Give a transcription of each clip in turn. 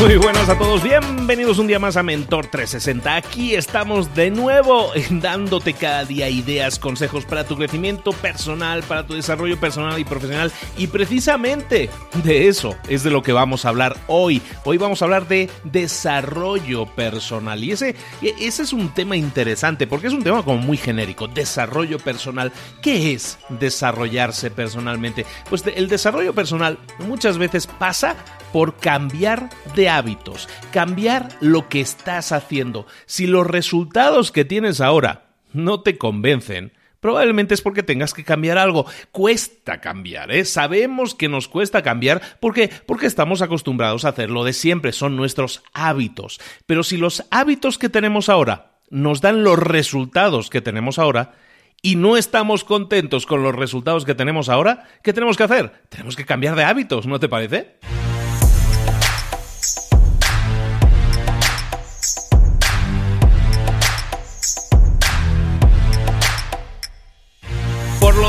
Muy buenas a todos, bienvenidos un día más a Mentor 360. Aquí estamos de nuevo dándote cada día ideas, consejos para tu crecimiento personal, para tu desarrollo personal y profesional. Y precisamente de eso es de lo que vamos a hablar hoy. Hoy vamos a hablar de desarrollo personal. Y ese, ese es un tema interesante porque es un tema como muy genérico. Desarrollo personal. ¿Qué es desarrollarse personalmente? Pues el desarrollo personal muchas veces pasa por cambiar de hábitos, cambiar lo que estás haciendo. Si los resultados que tienes ahora no te convencen, Probablemente es porque tengas que cambiar algo. Cuesta cambiar, ¿eh? Sabemos que nos cuesta cambiar porque, porque estamos acostumbrados a hacerlo de siempre, son nuestros hábitos. Pero si los hábitos que tenemos ahora nos dan los resultados que tenemos ahora y no estamos contentos con los resultados que tenemos ahora, ¿qué tenemos que hacer? Tenemos que cambiar de hábitos, ¿no te parece?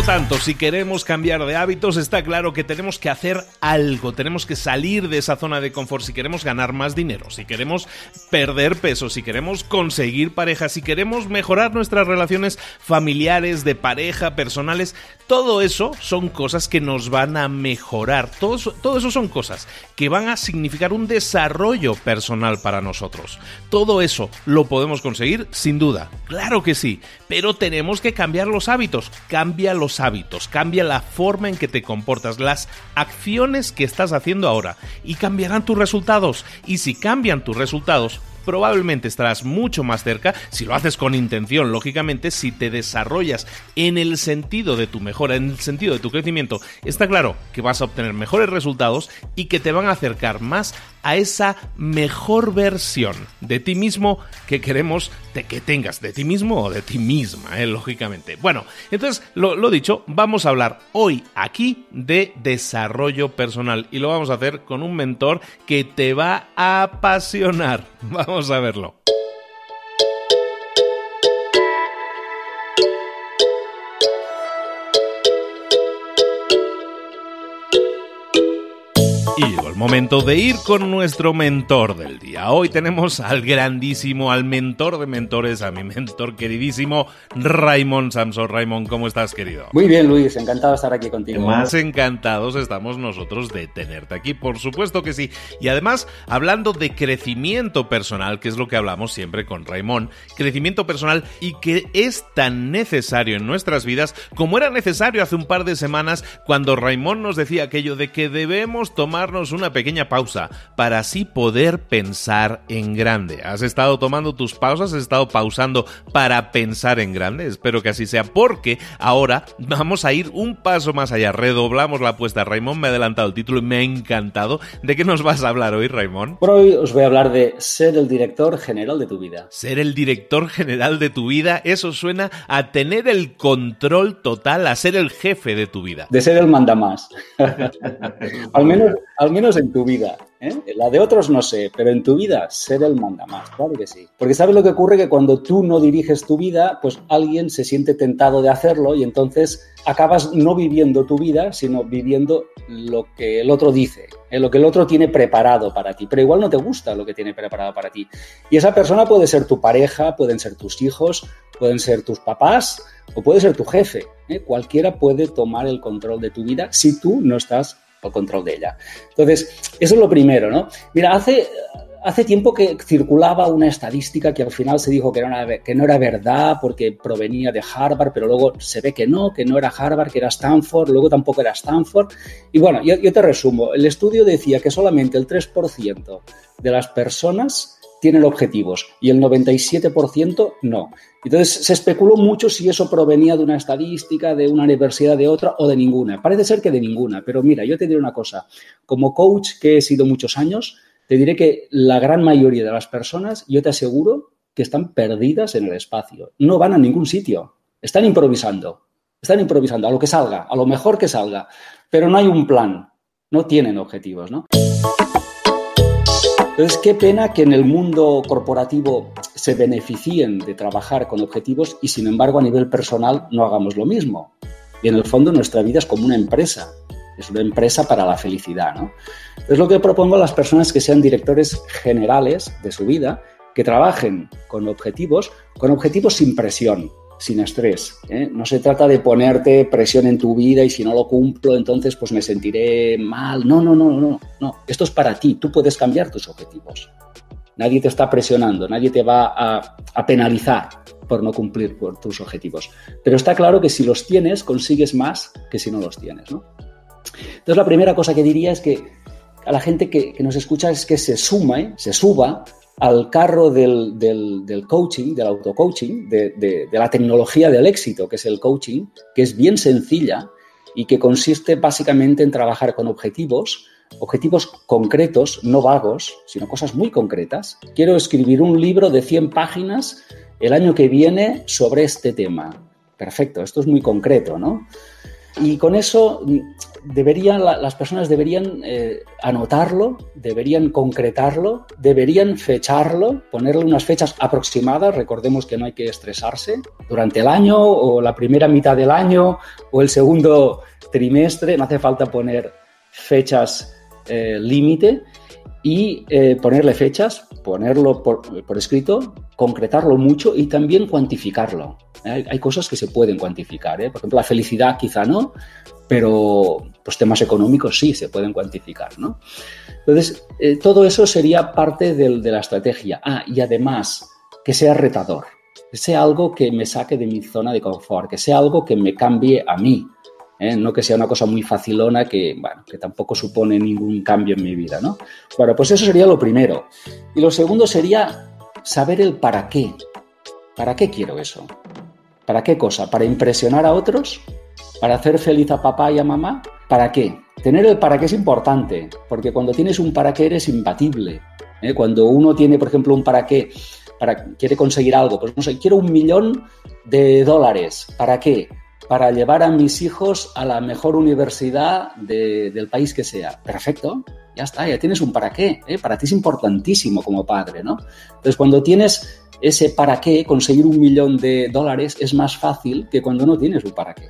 Tanto, si queremos cambiar de hábitos, está claro que tenemos que hacer algo, tenemos que salir de esa zona de confort. Si queremos ganar más dinero, si queremos perder peso, si queremos conseguir pareja, si queremos mejorar nuestras relaciones familiares, de pareja, personales, todo eso son cosas que nos van a mejorar, todo eso, todo son cosas que van a significar un desarrollo personal para nosotros. Todo eso lo podemos conseguir sin duda, claro que sí, pero tenemos que cambiar los hábitos, cambia los hábitos, cambia la forma en que te comportas, las acciones que estás haciendo ahora y cambiarán tus resultados. Y si cambian tus resultados, probablemente estarás mucho más cerca, si lo haces con intención, lógicamente, si te desarrollas en el sentido de tu mejora, en el sentido de tu crecimiento, está claro que vas a obtener mejores resultados y que te van a acercar más a esa mejor versión de ti mismo que queremos de que tengas, de ti mismo o de ti misma, eh, lógicamente. Bueno, entonces, lo, lo dicho, vamos a hablar hoy aquí de desarrollo personal y lo vamos a hacer con un mentor que te va a apasionar. Vamos a verlo. Momento de ir con nuestro mentor del día. Hoy tenemos al grandísimo, al mentor de mentores, a mi mentor queridísimo, Raymond Samson. Raymond, ¿cómo estás, querido? Muy bien, Luis, encantado de estar aquí contigo. Más encantados estamos nosotros de tenerte aquí, por supuesto que sí. Y además, hablando de crecimiento personal, que es lo que hablamos siempre con Raymond, crecimiento personal y que es tan necesario en nuestras vidas como era necesario hace un par de semanas cuando Raymond nos decía aquello de que debemos tomar una pequeña pausa para así poder pensar en grande. ¿Has estado tomando tus pausas? ¿Has estado pausando para pensar en grande? Espero que así sea porque ahora vamos a ir un paso más allá. Redoblamos la apuesta. Raymond me ha adelantado el título y me ha encantado. ¿De qué nos vas a hablar hoy, Raymond? Por hoy os voy a hablar de ser el director general de tu vida. Ser el director general de tu vida, eso suena a tener el control total, a ser el jefe de tu vida. De ser el mandamás. al menos al menos en tu vida. ¿eh? La de otros no sé, pero en tu vida ser el mandamás, claro que sí. Porque sabes lo que ocurre que cuando tú no diriges tu vida, pues alguien se siente tentado de hacerlo y entonces acabas no viviendo tu vida, sino viviendo lo que el otro dice, ¿eh? lo que el otro tiene preparado para ti. Pero igual no te gusta lo que tiene preparado para ti. Y esa persona puede ser tu pareja, pueden ser tus hijos, pueden ser tus papás o puede ser tu jefe. ¿eh? Cualquiera puede tomar el control de tu vida si tú no estás o control de ella. Entonces, eso es lo primero, ¿no? Mira, hace, hace tiempo que circulaba una estadística que al final se dijo que, que no era verdad porque provenía de Harvard, pero luego se ve que no, que no era Harvard, que era Stanford, luego tampoco era Stanford. Y bueno, yo, yo te resumo, el estudio decía que solamente el 3% de las personas tienen objetivos y el 97% no. Entonces se especuló mucho si eso provenía de una estadística, de una universidad, de otra o de ninguna. Parece ser que de ninguna, pero mira, yo te diré una cosa. Como coach que he sido muchos años, te diré que la gran mayoría de las personas, yo te aseguro que están perdidas en el espacio. No van a ningún sitio. Están improvisando. Están improvisando a lo que salga, a lo mejor que salga. Pero no hay un plan. No tienen objetivos, ¿no? Entonces, qué pena que en el mundo corporativo se beneficien de trabajar con objetivos y, sin embargo, a nivel personal no hagamos lo mismo. Y en el fondo nuestra vida es como una empresa, es una empresa para la felicidad. ¿no? Entonces, lo que propongo a las personas que sean directores generales de su vida, que trabajen con objetivos, con objetivos sin presión, sin estrés. ¿eh? No se trata de ponerte presión en tu vida y si no lo cumplo, entonces pues me sentiré mal. No, no, no, no, no. Esto es para ti. Tú puedes cambiar tus objetivos. Nadie te está presionando, nadie te va a, penalizar por no cumplir por tus objetivos. Pero está claro que si los tienes, consigues más que si no los tienes. ¿no? Entonces, la primera cosa que diría es que a la gente que, nos escucha es que se suma, ¿eh? se suba al carro del, coaching, del auto-coaching, de, de, la tecnología del éxito, que es el coaching, que es bien sencilla y que consiste básicamente en trabajar con objetivos, objetivos concretos, no vagos, sino cosas muy concretas. Quiero escribir un libro de 100 páginas el año que viene sobre este tema. Perfecto, esto es muy concreto, ¿no? Y con eso mm, deberían, las personas deberían eh, anotarlo, deberían concretarlo, deberían fecharlo, ponerle unas fechas aproximadas. Recordemos que no hay que estresarse durante el año o la primera mitad del año o el segundo trimestre. No hace falta poner fechas eh, límite y eh, ponerle fechas, ponerlo por, escrito, concretarlo mucho y también cuantificarlo. Hay, cosas que se pueden cuantificar. ¿eh? Por ejemplo, la felicidad quizá no, pero los temas económicos sí se pueden cuantificar. Entonces, eh, todo eso sería parte de la estrategia. Ah, y además, que sea retador, que sea algo que me saque de mi zona de confort, que sea algo que me cambie a mí. ¿Eh? no que sea una cosa muy facilona que, bueno, que tampoco supone ningún cambio en mi vida, ¿no? Bueno, pues eso sería lo primero. Y lo segundo sería saber el para qué. ¿Para qué quiero eso? ¿Para qué cosa? ¿Para impresionar a otros? ¿Para hacer feliz a papá y a mamá? ¿Para qué? Tener el para qué es importante, porque cuando tienes un para qué eres imbatible. ¿eh? Cuando uno tiene, por ejemplo, un para qué, para, quiere conseguir algo, pues no sé, quiero un millón de dólares. ¿Para qué? Para llevar a mis hijos a la mejor universidad del país que sea. Perfecto, ya está, ya tienes un para qué. ¿eh? Para ti es importantísimo como padre, ¿no? Entonces, cuando tienes ese para qué, conseguir un millón de dólares es más fácil que cuando no tienes un para qué.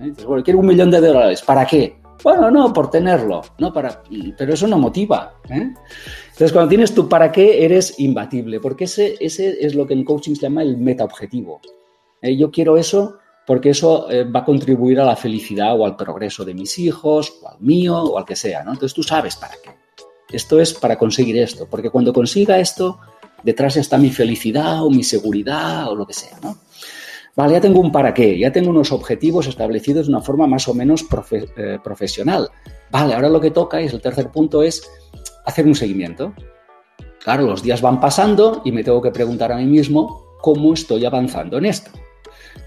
¿Eh? bueno, quiero un millón de dólares, ¿para qué? Bueno, no, por tenerlo, no para, pero eso no motiva. ¿eh? Entonces, cuando tienes tu para qué, eres imbatible, porque ese, ese es lo que en coaching se llama el meta objetivo. Yo quiero eso porque eso eh, va a contribuir a la felicidad o al progreso de mis hijos, o al mío, o al que sea, ¿no? Entonces tú sabes para qué. Esto es para conseguir esto, porque cuando consiga esto, detrás está mi felicidad o mi seguridad o lo que sea, ¿no? Vale, ya tengo un para qué, ya tengo unos objetivos establecidos de una forma más o menos eh, profesional. Vale, ahora lo que toca, y el tercer punto, es hacer un seguimiento. Claro, los días van pasando y me tengo que preguntar a mí mismo cómo estoy avanzando en esto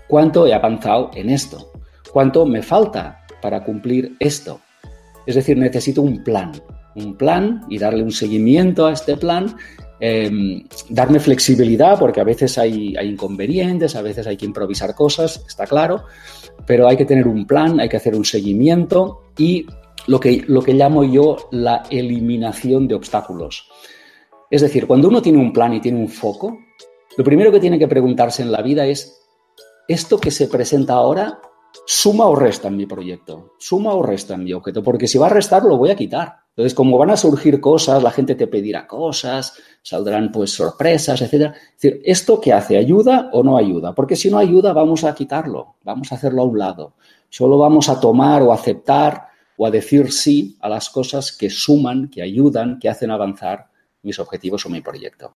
cuánto he avanzado en esto, cuánto me falta para cumplir esto. Es decir, necesito un plan, un plan y darle un seguimiento a este plan, em, darme flexibilidad, porque a veces hay, inconvenientes, a veces hay que improvisar cosas, está claro, pero hay que tener un plan, hay que hacer un seguimiento y lo que, lo que llamo yo la eliminación de obstáculos. Es decir, cuando uno tiene un plan y tiene un foco, lo primero que tiene que preguntarse en la vida es esto que se presenta ahora suma o resta en mi proyecto, suma o resta en mi objeto, porque si va a restar lo voy a quitar. Entonces, como van a surgir cosas, la gente te pedirá cosas, saldrán pues sorpresas, etcétera. ¿esto qué hace? ¿Ayuda o no ayuda? Porque si no ayuda, vamos a quitarlo, vamos a hacerlo a un lado. Solo vamos a tomar o aceptar o a decir sí a las cosas que suman, que ayudan, que hacen avanzar mis objetivos o mi proyecto.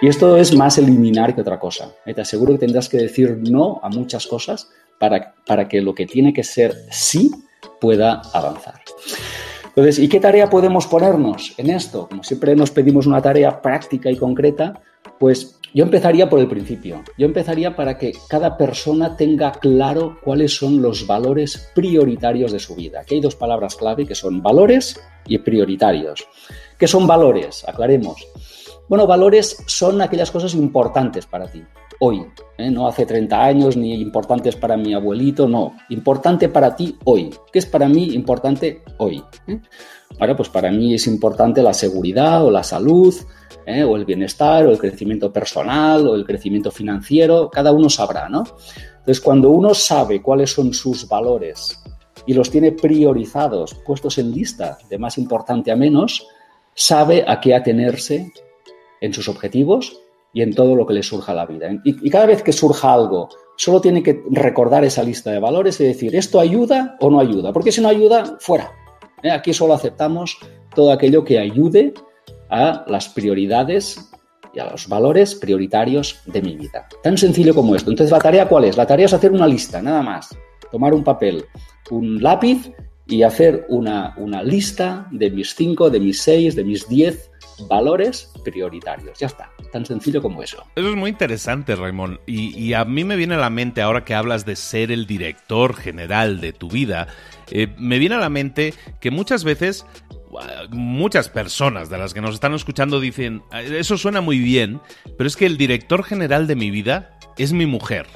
Y esto es más eliminar que otra cosa. Te aseguro que tendrás que decir no a muchas cosas para, para que lo que tiene que ser sí pueda avanzar. Entonces, ¿y qué tarea podemos ponernos en esto? Como siempre nos pedimos una tarea práctica y concreta, pues yo empezaría por el principio. Yo empezaría para que cada persona tenga claro cuáles son los valores prioritarios de su vida. Aquí hay dos palabras clave que son valores y prioritarios. ¿Qué son valores? Aclaremos. Bueno, valores son aquellas cosas importantes para ti, hoy, ¿eh? no hace 30 años, ni importantes para mi abuelito, no, importante para ti hoy. ¿Qué es para mí importante hoy? ¿Eh? pues para mí es importante la seguridad o la salud, ¿eh? o el bienestar, o el crecimiento personal, o el crecimiento financiero, cada uno sabrá, ¿no? Entonces, cuando uno sabe cuáles son sus valores y los tiene priorizados, puestos en lista de más importante a menos, sabe a qué atenerse en sus objetivos y en todo lo que le surja a la vida. Y, cada vez que surja algo, solo tiene que recordar esa lista de valores y decir, ¿esto ayuda o no ayuda? Porque si no ayuda, fuera. ¿Eh? Aquí solo aceptamos todo aquello que ayude a las prioridades y a los valores prioritarios de mi vida. Tan sencillo como esto. Entonces, ¿la tarea cuál es? La tarea es hacer una lista, nada más. Tomar un papel, un lápiz y hacer una, una lista de mis cinco, de mis seis, de mis diez valores prioritarios. Ya está, tan sencillo como eso. Eso es muy interesante, Raymond. Y, a mí me viene a la mente, ahora que hablas de ser el director general de tu vida, eh, me viene a la mente que muchas veces muchas personas de las que nos están escuchando dicen, eso suena muy bien, pero es que el director general de mi vida es mi mujer,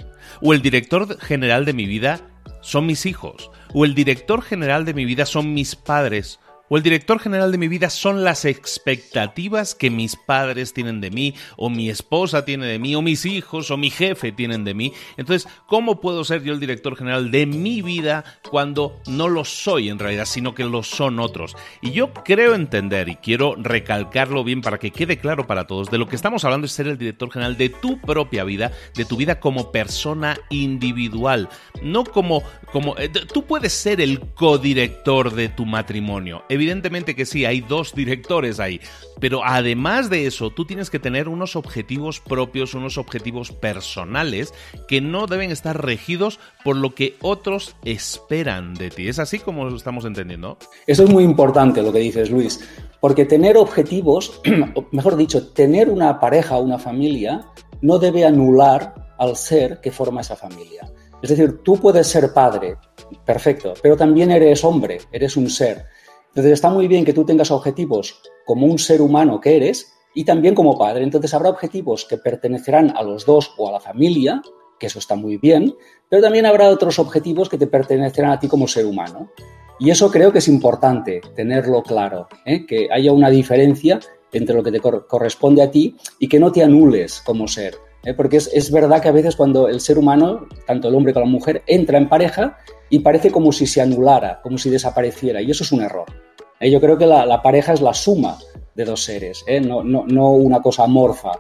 o el director general de mi vida son mis hijos, o el director general de mi vida son mis padres, o el director general de mi vida son las expectativas que mis padres tienen de mí, o mi esposa tiene de mí, o mis hijos, o mi jefe tienen de mí. Entonces, ¿cómo puedo ser yo el director general de mi vida cuando no lo soy en realidad, sino que lo son otros? Y yo creo entender, y quiero recalcarlo bien para que quede claro para todos, de lo que estamos hablando es ser el director general de tu propia vida, de tu vida como persona individual, no como... como eh, tú puedes ser el codirector de tu matrimonio evidentemente que sí, hay dos directores ahí, pero además de eso, tú tienes que tener unos objetivos propios, unos objetivos personales que no deben estar regidos por lo que otros esperan de ti. ¿Es así como lo estamos entendiendo? Eso es muy importante lo que dices, Luis, porque tener objetivos, mejor dicho, tener una pareja una familia no debe anular al ser que forma esa familia. Es decir, tú puedes ser padre, perfecto, pero también eres hombre, eres un ser. Entonces está muy bien que tú tengas objetivos como un ser humano que eres y también como padre. Entonces habrá objetivos que pertenecerán a los dos o a la familia, que eso está muy bien, pero también habrá otros objetivos que te pertenecerán a ti como ser humano. Y eso creo que es importante tenerlo claro, ¿eh? que haya una diferencia entre lo que te corresponde a ti y que no te anules como ser. ¿Eh? Porque es, es verdad que a veces cuando el ser humano, tanto el hombre como la mujer, entra en pareja, y parece como si se anulara, como si desapareciera, y eso es un error. ¿eh? Yo creo que la, pareja es la suma de dos seres, ¿eh? no, no, no una cosa amorfa.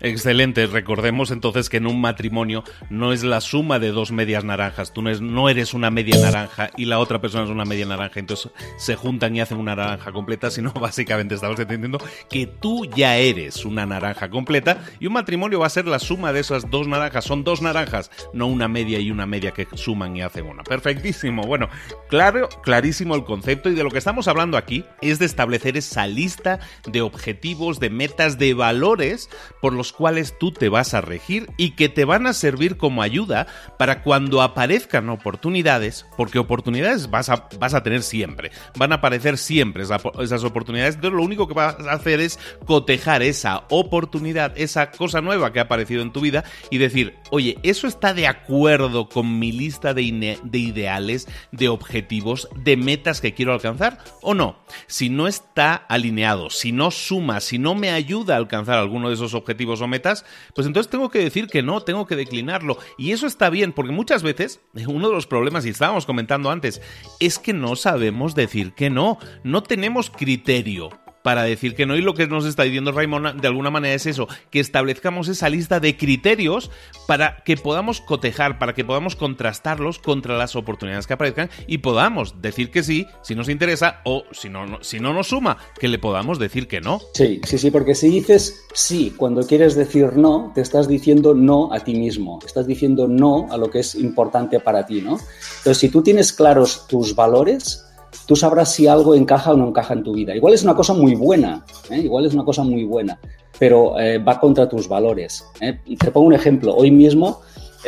Excelente. Recordemos entonces que en un matrimonio no es la suma de dos medias naranjas. Tú no eres una media naranja y la otra persona es una media naranja. Entonces se juntan y hacen una naranja completa, sino básicamente estamos entendiendo que tú ya eres una naranja completa y un matrimonio va a ser la suma de esas dos naranjas. Son dos naranjas, no una media y una media que suman y hacen una. Perfectísimo. Bueno, claro, clarísimo el concepto y de lo que estamos hablando aquí es de establecer esa lista de objetivos, de metas, de valores por los cuales tú te vas a regir y que te van a servir como ayuda para cuando aparezcan oportunidades, porque oportunidades vas a, vas a tener siempre, van a aparecer siempre esas oportunidades, entonces lo único que vas a hacer es cotejar esa oportunidad, esa cosa nueva que ha aparecido en tu vida y decir, oye, ¿eso está de acuerdo con mi lista de ideales, de objetivos, de metas que quiero alcanzar o no? Si no está alineado, si no suma, si no me ayuda a alcanzar alguno de esos objetivos o metas, pues entonces tengo que decir que no, tengo que declinarlo. Y eso está bien, porque muchas veces uno de los problemas, y estábamos comentando antes, es que no sabemos decir que no, no tenemos criterio para decir que no. Y lo que nos está diciendo Raymond de alguna manera es eso, que establezcamos esa lista de criterios para que podamos cotejar, para que podamos contrastarlos contra las oportunidades que aparezcan y podamos decir que sí si nos interesa o si no, si no nos suma, que le podamos decir que no. Sí, sí, sí, porque si dices sí cuando quieres decir no, te estás diciendo no a ti mismo, estás diciendo no a lo que es importante para ti, ¿no? Entonces, si tú tienes claros tus valores, tú sabrás si algo encaja o no encaja en tu vida. Igual es una cosa muy buena, ¿eh? igual es una cosa muy buena, pero eh, va contra tus valores. ¿eh? Te pongo un ejemplo. Hoy mismo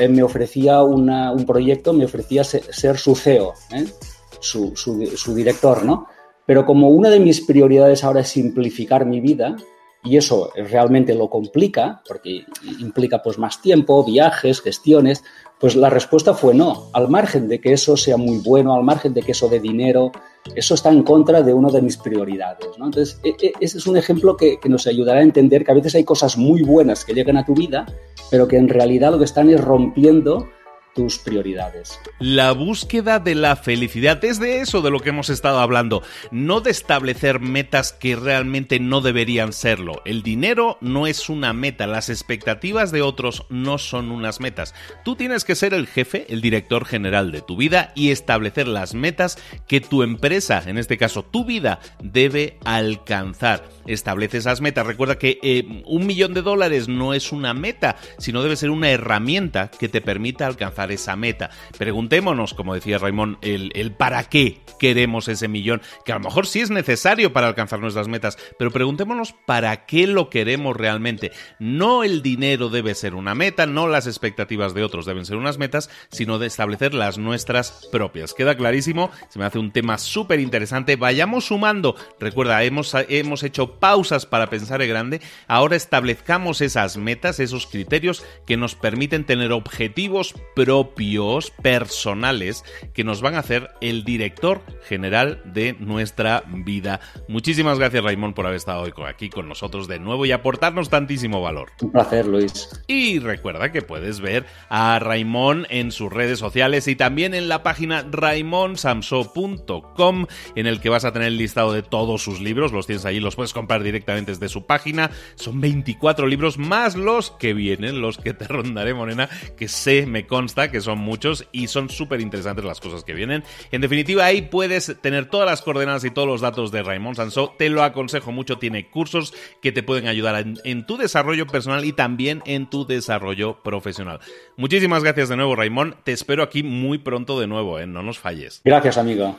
me ofrecía un proyecto, me ofrecía ser, su CEO, su, su director, ¿no? Pero como una de mis prioridades ahora es simplificar mi vida, y eso realmente lo complica, porque implica pues más tiempo, viajes, gestiones, pues la respuesta fue no, al margen de que eso sea muy bueno, al margen de que eso dé dinero, eso está en contra de una de mis prioridades. Entonces, e, e, ese es un ejemplo que, que nos ayudará a entender que a veces hay cosas muy buenas que llegan a tu vida, pero que en realidad lo que están es rompiendo tus prioridades. La búsqueda de la felicidad es de eso de lo que hemos estado hablando, no de establecer metas que realmente no deberían serlo. El dinero no es una meta, las expectativas de otros no son unas metas. Tú tienes que ser el jefe, el director general de tu vida y establecer las metas que tu empresa, en este caso tu vida, debe alcanzar. Establece esas metas. Recuerda que eh, un millón de dólares no es una meta, sino debe ser una herramienta que te permita alcanzar esa meta. Preguntémonos, como decía Raymond, el, para qué queremos ese millón, que a lo mejor sí es necesario para alcanzar nuestras metas, pero preguntémonos para qué lo queremos realmente. No el dinero debe ser una meta, no las expectativas de otros deben ser unas metas, sino de establecer las nuestras propias. Queda clarísimo, se me hace un tema súper interesante. Vayamos sumando. Recuerda, hemos, hemos hecho Pausas para pensar en grande, ahora establezcamos esas metas, esos criterios que nos permiten tener objetivos propios, personales, que nos van a hacer el director general de nuestra vida. Muchísimas gracias, Raimón, por haber estado hoy aquí con nosotros de nuevo y aportarnos tantísimo valor. Un placer, Luis. Y recuerda que puedes ver a Raimón en sus redes sociales y también en la página raimonsamso.com en el que vas a tener el listado de todos sus libros. Los tienes ahí, los puedes comprar directamente desde su página. Son 24 libros más los que vienen, los que te rondaré, Morena, que sé, me consta que son muchos y son súper interesantes las cosas que vienen. En definitiva, ahí puedes tener todas las coordenadas y todos los datos de Raymond Sansó. Te lo aconsejo mucho, tiene cursos que te pueden ayudar en, en tu desarrollo personal y también en tu desarrollo profesional. Muchísimas gracias de nuevo, Raymond. Te espero aquí muy pronto de nuevo, ¿eh? no nos falles. Gracias, amigo.